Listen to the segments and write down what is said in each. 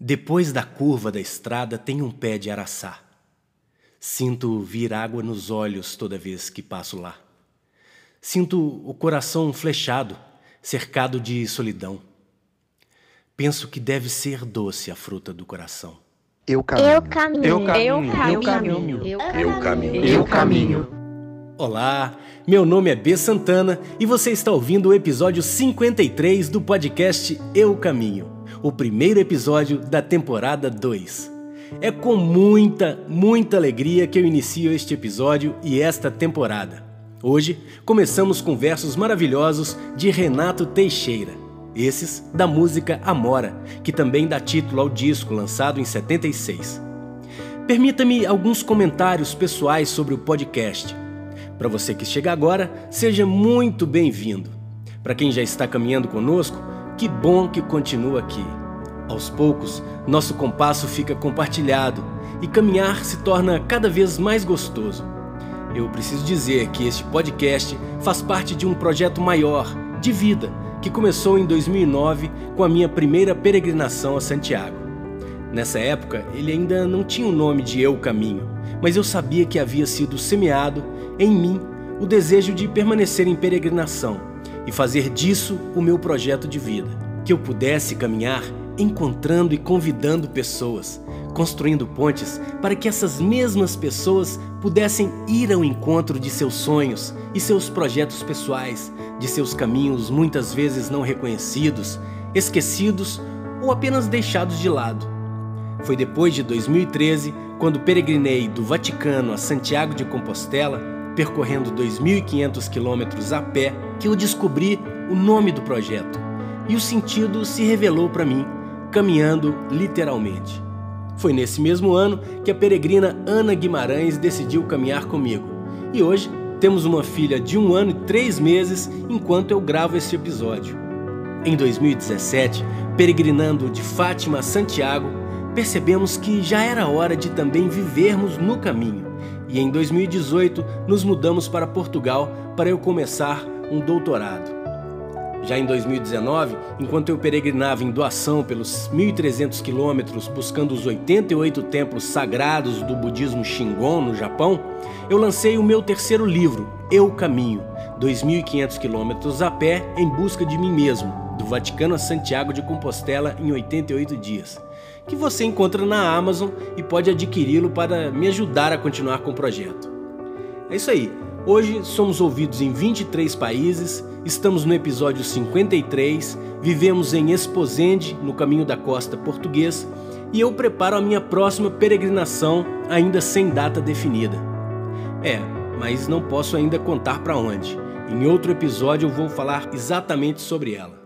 Depois da curva da estrada tem um pé de araçá. Sinto vir água nos olhos toda vez que passo lá. Sinto o coração flechado, cercado de solidão. Penso que deve ser doce a fruta do coração. Eu caminho. Eu caminho. Eu caminho. Eu caminho. Eu caminho. Eu caminho. Olá, meu nome é B Santana e você está ouvindo o episódio 53 do podcast Eu Caminho, o primeiro episódio da temporada 2. É com muita, muita alegria que eu inicio este episódio e esta temporada. Hoje começamos com versos maravilhosos de Renato Teixeira, esses da música Amora, que também dá título ao disco lançado em 76. Permita-me alguns comentários pessoais sobre o podcast. Para você que chega agora, seja muito bem-vindo. Para quem já está caminhando conosco, que bom que continua aqui. Aos poucos, nosso compasso fica compartilhado e caminhar se torna cada vez mais gostoso. Eu preciso dizer que este podcast faz parte de um projeto maior, de vida, que começou em 2009 com a minha primeira peregrinação a Santiago. Nessa época, ele ainda não tinha o nome de Eu Caminho, mas eu sabia que havia sido semeado em mim o desejo de permanecer em peregrinação e fazer disso o meu projeto de vida. Que eu pudesse caminhar encontrando e convidando pessoas, construindo pontes para que essas mesmas pessoas pudessem ir ao encontro de seus sonhos e seus projetos pessoais, de seus caminhos muitas vezes não reconhecidos, esquecidos ou apenas deixados de lado. Foi depois de 2013, quando peregrinei do Vaticano a Santiago de Compostela, percorrendo 2.500 quilômetros a pé, que eu descobri o nome do projeto e o sentido se revelou para mim, caminhando literalmente. Foi nesse mesmo ano que a peregrina Ana Guimarães decidiu caminhar comigo e hoje temos uma filha de um ano e três meses enquanto eu gravo este episódio. Em 2017, peregrinando de Fátima a Santiago, percebemos que já era hora de também vivermos no caminho. E em 2018 nos mudamos para Portugal para eu começar um doutorado. Já em 2019, enquanto eu peregrinava em doação pelos 1.300 quilômetros buscando os 88 templos sagrados do budismo Shingon no Japão, eu lancei o meu terceiro livro, Eu Caminho, 2.500 quilômetros a pé em busca de mim mesmo, do Vaticano a Santiago de Compostela em 88 dias, que você encontra na Amazon e pode adquiri-lo para me ajudar a continuar com o projeto. É isso aí. Hoje somos ouvidos em 23 países, estamos no episódio 53, vivemos em Esposende, no caminho da costa português, e eu preparo a minha próxima peregrinação, ainda sem data definida. É, mas não posso ainda contar para onde. Em outro episódio eu vou falar exatamente sobre ela.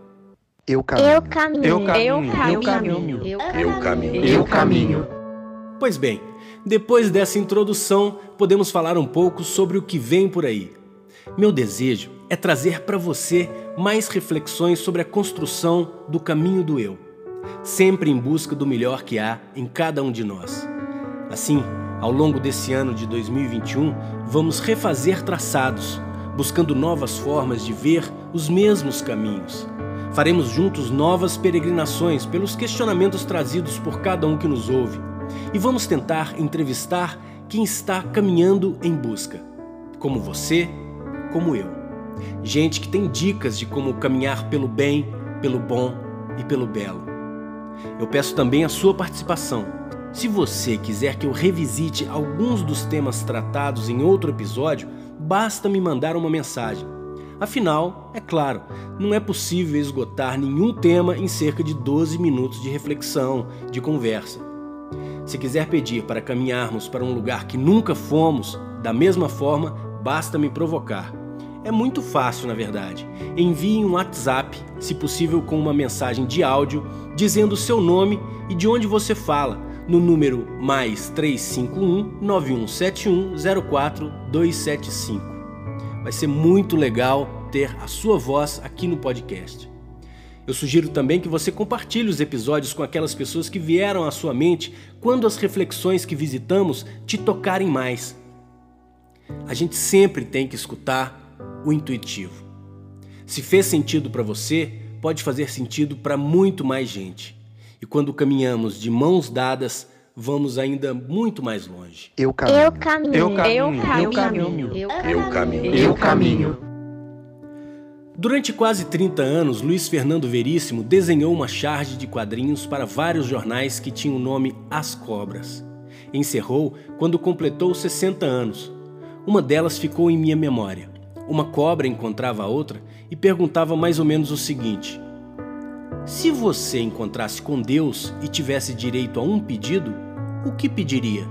Eu caminho. Eu caminho. Eu caminho. Eu caminho. Eu caminho. Eu caminho. Pois bem, depois dessa introdução, podemos falar um pouco sobre o que vem por aí. Meu desejo é trazer para você mais reflexões sobre a construção do caminho do eu, sempre em busca do melhor que há em cada um de nós. Assim, ao longo desse ano de 2021, vamos refazer traçados, buscando novas formas de ver os mesmos caminhos. Faremos juntos novas peregrinações pelos questionamentos trazidos por cada um que nos ouve e vamos tentar entrevistar quem está caminhando em busca, como você, como eu. Gente que tem dicas de como caminhar pelo bem, pelo bom e pelo belo. Eu peço também a sua participação. Se você quiser que eu revisite alguns dos temas tratados em outro episódio, basta me mandar uma mensagem. Afinal, é claro, não é possível esgotar nenhum tema em cerca de 12 minutos de reflexão, de conversa. Se quiser pedir para caminharmos para um lugar que nunca fomos, da mesma forma, basta me provocar. É muito fácil, na verdade. Envie um WhatsApp, se possível com uma mensagem de áudio, dizendo seu nome e de onde você fala, no número mais 351 9171 04275. Vai ser muito legal ter a sua voz aqui no podcast. Eu sugiro também que você compartilhe os episódios com aquelas pessoas que vieram à sua mente quando as reflexões que visitamos te tocarem mais. A gente sempre tem que escutar o intuitivo. Se fez sentido para você, pode fazer sentido para muito mais gente. E quando caminhamos de mãos dadas, vamos ainda muito mais longe. Eu caminho. Eu caminho. Eu caminho. Eu Eu caminho. Eu caminho. Eu caminho. Durante quase 30 anos, Luiz Fernando Veríssimo desenhou uma charge de quadrinhos para vários jornais que tinham o nome As Cobras. Encerrou quando completou 60 anos. Uma delas ficou em minha memória. Uma cobra encontrava a outra e perguntava mais ou menos o seguinte: Se você encontrasse com Deus e tivesse direito a um pedido, o que pediria?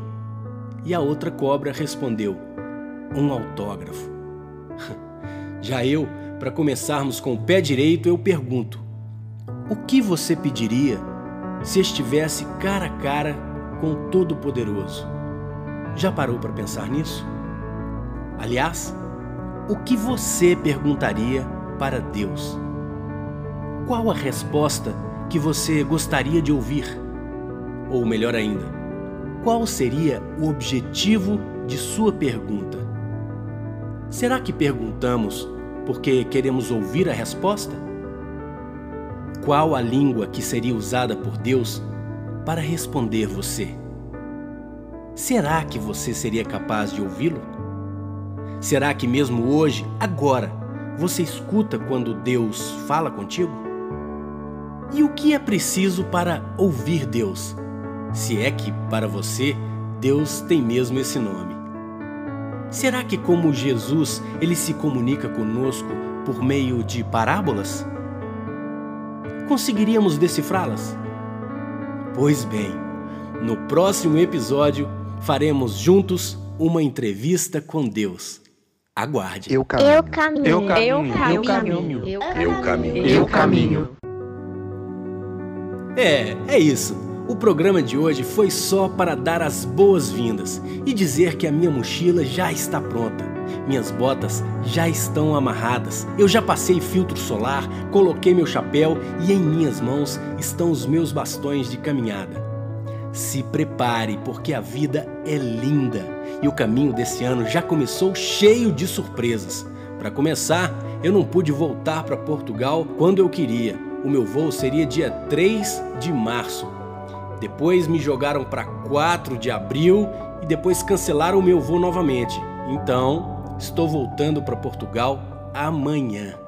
E a outra cobra respondeu: Um autógrafo. Já eu, para começarmos com o pé direito, eu pergunto: O que você pediria se estivesse cara a cara com o Todo-Poderoso? Já parou para pensar nisso? Aliás, o que você perguntaria para Deus? Qual a resposta que você gostaria de ouvir? Ou melhor ainda, qual seria o objetivo de sua pergunta? Será que perguntamos porque queremos ouvir a resposta? Qual a língua que seria usada por Deus para responder você? Será que você seria capaz de ouvi-lo? Será que mesmo hoje, agora, você escuta quando Deus fala contigo? E o que é preciso para ouvir Deus? Se é que, para você, Deus tem mesmo esse nome. Será que, como Jesus, ele se comunica conosco por meio de parábolas? Conseguiríamos decifrá-las? Pois bem, no próximo episódio faremos juntos uma entrevista com Deus. Aguarde. Eu caminho. Eu caminho. Eu caminho. Eu Eu caminho. Eu caminho. Eu caminho. É, é isso. O programa de hoje foi só para dar as boas-vindas e dizer que a minha mochila já está pronta. Minhas botas já estão amarradas. Eu já passei filtro solar, coloquei meu chapéu e em minhas mãos estão os meus bastões de caminhada. Se prepare, porque a vida é linda e o caminho desse ano já começou cheio de surpresas. Para começar, eu não pude voltar para Portugal quando eu queria. O meu voo seria dia 3 de março. Depois me jogaram para 4 de abril e depois cancelaram o meu voo novamente. Então, estou voltando para Portugal amanhã.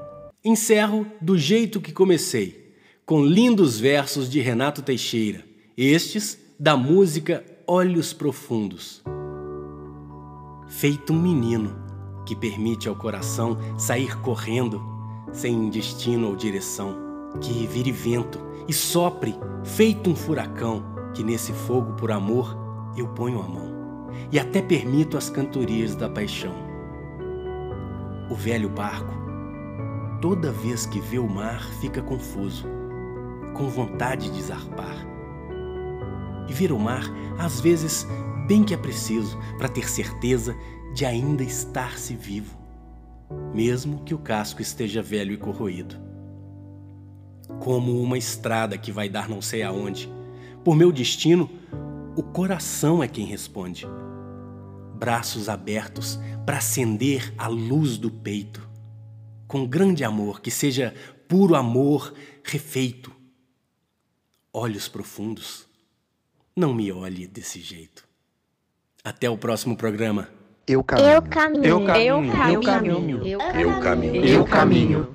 Encerro do jeito que comecei, com lindos versos de Renato Teixeira, estes da música Olhos Profundos. Feito um menino que permite ao coração sair correndo, sem destino ou direção, que vire vento e sopre, feito um furacão, que nesse fogo por amor eu ponho a mão e até permito as cantorias da paixão. O velho barco, toda vez que vê o mar, fica confuso, com vontade de zarpar. E ver o mar, às vezes, bem que é preciso para ter certeza de ainda estar-se vivo, mesmo que o casco esteja velho e corroído. Como uma estrada que vai dar não sei aonde, por meu destino, o coração é quem responde. Braços abertos para acender a luz do peito, com grande amor, que seja puro amor refeito. Olhos profundos, não me olhe desse jeito. Até o próximo programa. Eu caminho. Eu caminho. Eu caminho. Eu caminho. Eu caminho. Eu caminho.